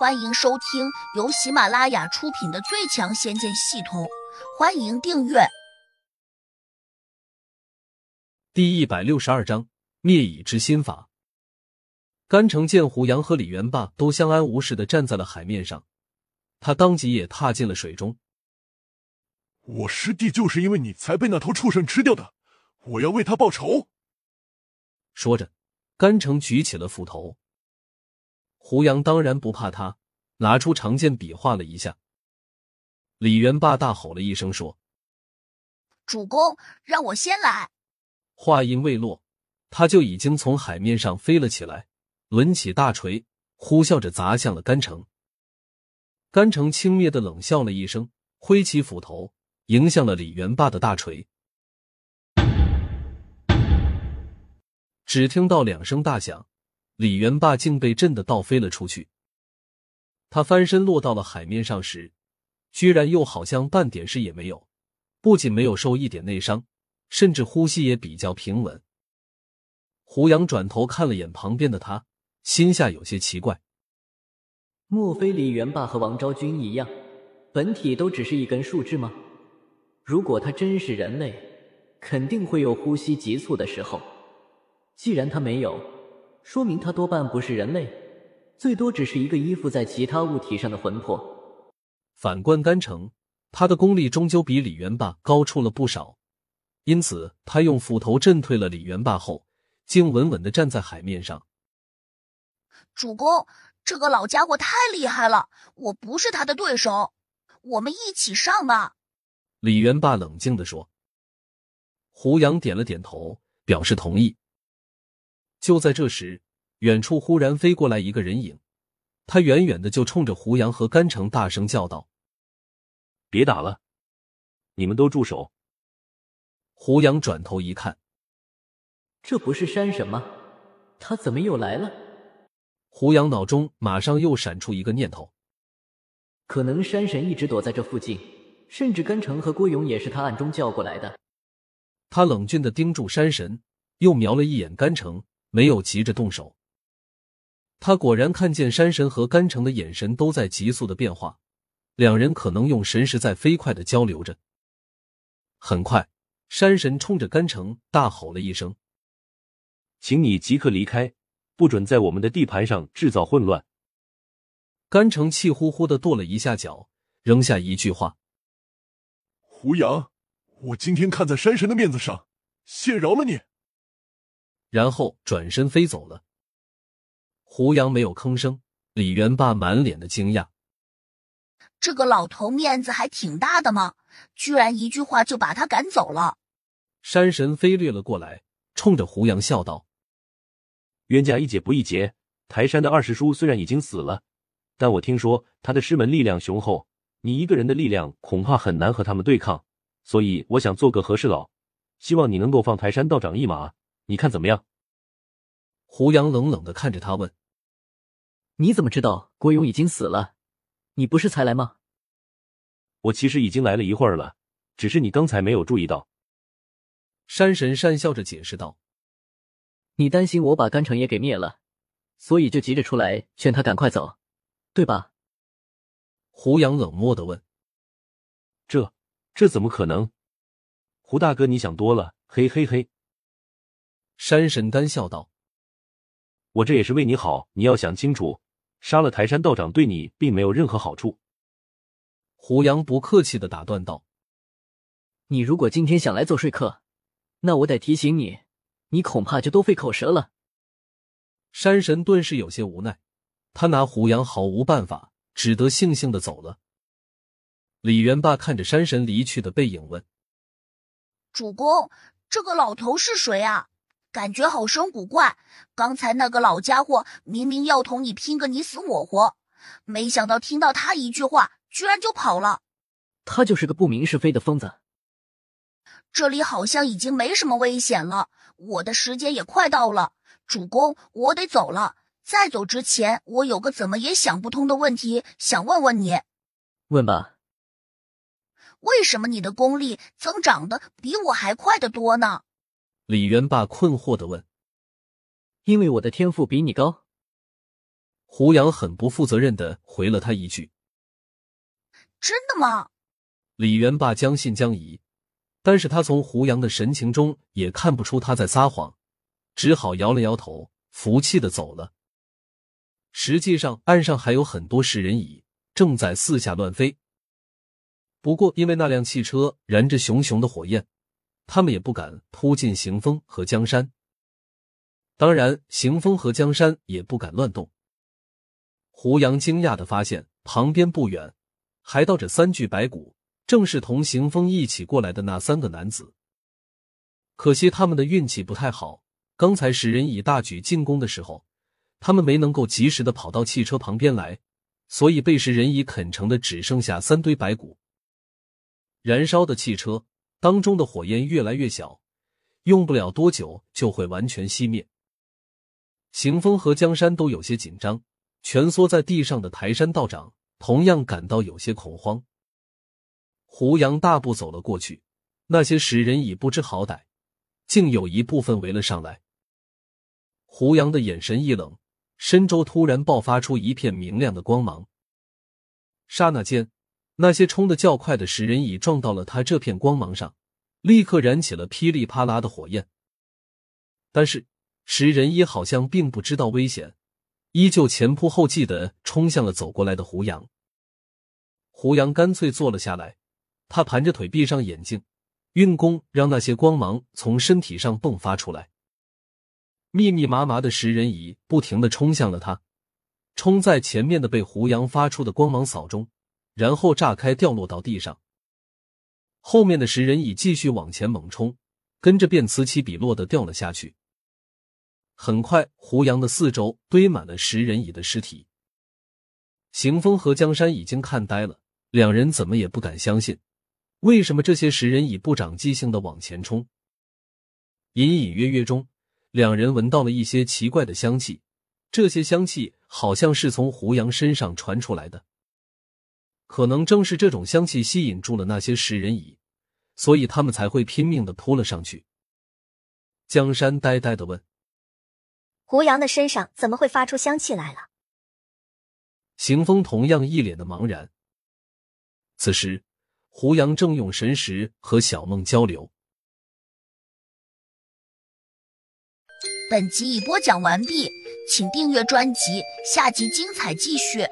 欢迎收听由喜马拉雅出品的《最强仙剑系统》，欢迎订阅。第一百六十二章灭蚁之心法。甘城见胡杨和李元霸都相安无事的站在了海面上，他当即也踏进了水中。我师弟就是因为你才被那头畜生吃掉的，我要为他报仇。说着，甘城举起了斧头。胡杨当然不怕他，拿出长剑比划了一下。李元霸大吼了一声说：“主公，让我先来！”话音未落，他就已经从海面上飞了起来，抡起大锤，呼啸着砸向了甘城。甘城轻蔑的冷笑了一声，挥起斧头，迎向了李元霸的大锤。只听到两声大响。李元霸竟被震得倒飞了出去。他翻身落到了海面上时，居然又好像半点事也没有，不仅没有受一点内伤，甚至呼吸也比较平稳。胡杨转头看了眼旁边的他，心下有些奇怪：莫非李元霸和王昭君一样，本体都只是一根树枝吗？如果他真是人类，肯定会有呼吸急促的时候。既然他没有，说明他多半不是人类，最多只是一个依附在其他物体上的魂魄。反观甘城，他的功力终究比李元霸高出了不少，因此他用斧头震退了李元霸后，竟稳稳的站在海面上。主公，这个老家伙太厉害了，我不是他的对手，我们一起上吧。李元霸冷静的说。胡杨点了点头，表示同意。就在这时，远处忽然飞过来一个人影，他远远的就冲着胡杨和甘城大声叫道：“别打了，你们都住手！”胡杨转头一看，这不是山神吗？他怎么又来了？胡杨脑中马上又闪出一个念头：可能山神一直躲在这附近，甚至甘城和郭勇也是他暗中叫过来的。他冷峻的盯住山神，又瞄了一眼甘城。没有急着动手，他果然看见山神和甘城的眼神都在急速的变化，两人可能用神识在飞快的交流着。很快，山神冲着甘城大吼了一声：“请你即刻离开，不准在我们的地盘上制造混乱。”甘城气呼呼的跺了一下脚，扔下一句话：“胡杨，我今天看在山神的面子上，谢饶了你。”然后转身飞走了。胡杨没有吭声，李元霸满脸的惊讶：“这个老头面子还挺大的嘛，居然一句话就把他赶走了。”山神飞掠了过来，冲着胡杨笑道：“冤家宜解不宜结。台山的二师叔虽然已经死了，但我听说他的师门力量雄厚，你一个人的力量恐怕很难和他们对抗。所以我想做个和事佬，希望你能够放台山道长一马。”你看怎么样？胡杨冷冷的看着他问：“你怎么知道郭勇已经死了？你不是才来吗？”我其实已经来了一会儿了，只是你刚才没有注意到。”山神讪笑着解释道：“你担心我把甘城也给灭了，所以就急着出来劝他赶快走，对吧？”胡杨冷漠的问：“这这怎么可能？胡大哥，你想多了，嘿嘿嘿。”山神丹笑道：“我这也是为你好，你要想清楚，杀了台山道长对你并没有任何好处。”胡杨不客气的打断道：“你如果今天想来做说客，那我得提醒你，你恐怕就都费口舌了。”山神顿时有些无奈，他拿胡杨毫无办法，只得悻悻的走了。李元霸看着山神离去的背影，问：“主公，这个老头是谁啊？”感觉好生古怪。刚才那个老家伙明明要同你拼个你死我活，没想到听到他一句话，居然就跑了。他就是个不明是非的疯子。这里好像已经没什么危险了，我的时间也快到了。主公，我得走了。在走之前，我有个怎么也想不通的问题，想问问你。问吧。为什么你的功力增长的比我还快得多呢？李元霸困惑的问：“因为我的天赋比你高。”胡杨很不负责任的回了他一句：“真的吗？”李元霸将信将疑，但是他从胡杨的神情中也看不出他在撒谎，只好摇了摇头，服气的走了。实际上，岸上还有很多食人蚁正在四下乱飞。不过，因为那辆汽车燃着熊熊的火焰，他们也不敢扑进行风和江山。当然，行风和江山也不敢乱动。胡杨惊讶的发现，旁边不远还倒着三具白骨。正是同行风一起过来的那三个男子，可惜他们的运气不太好。刚才食人蚁大举进攻的时候，他们没能够及时的跑到汽车旁边来，所以被食人蚁啃成的只剩下三堆白骨。燃烧的汽车当中的火焰越来越小，用不了多久就会完全熄灭。行风和江山都有些紧张，蜷缩在地上的台山道长同样感到有些恐慌。胡杨大步走了过去，那些食人蚁不知好歹，竟有一部分围了上来。胡杨的眼神一冷，身周突然爆发出一片明亮的光芒。刹那间，那些冲得较快的食人蚁撞到了他这片光芒上，立刻燃起了噼里啪啦的火焰。但是食人蚁好像并不知道危险，依旧前仆后继的冲向了走过来的胡杨。胡杨干脆坐了下来。他盘着腿，闭上眼睛，运功，让那些光芒从身体上迸发出来。密密麻麻的食人蚁不停的冲向了他，冲在前面的被胡杨发出的光芒扫中，然后炸开，掉落到地上。后面的食人蚁继续往前猛冲，跟着便此起彼落的掉了下去。很快，胡杨的四周堆满了食人蚁的尸体。行风和江山已经看呆了，两人怎么也不敢相信。为什么这些食人蚁不长记性的往前冲？隐隐约约中，两人闻到了一些奇怪的香气，这些香气好像是从胡杨身上传出来的。可能正是这种香气吸引住了那些食人蚁，所以他们才会拼命的扑了上去。江山呆呆的问：“胡杨的身上怎么会发出香气来了？”行风同样一脸的茫然。此时。胡杨正用神识和小梦交流。本集已播讲完毕，请订阅专辑，下集精彩继续。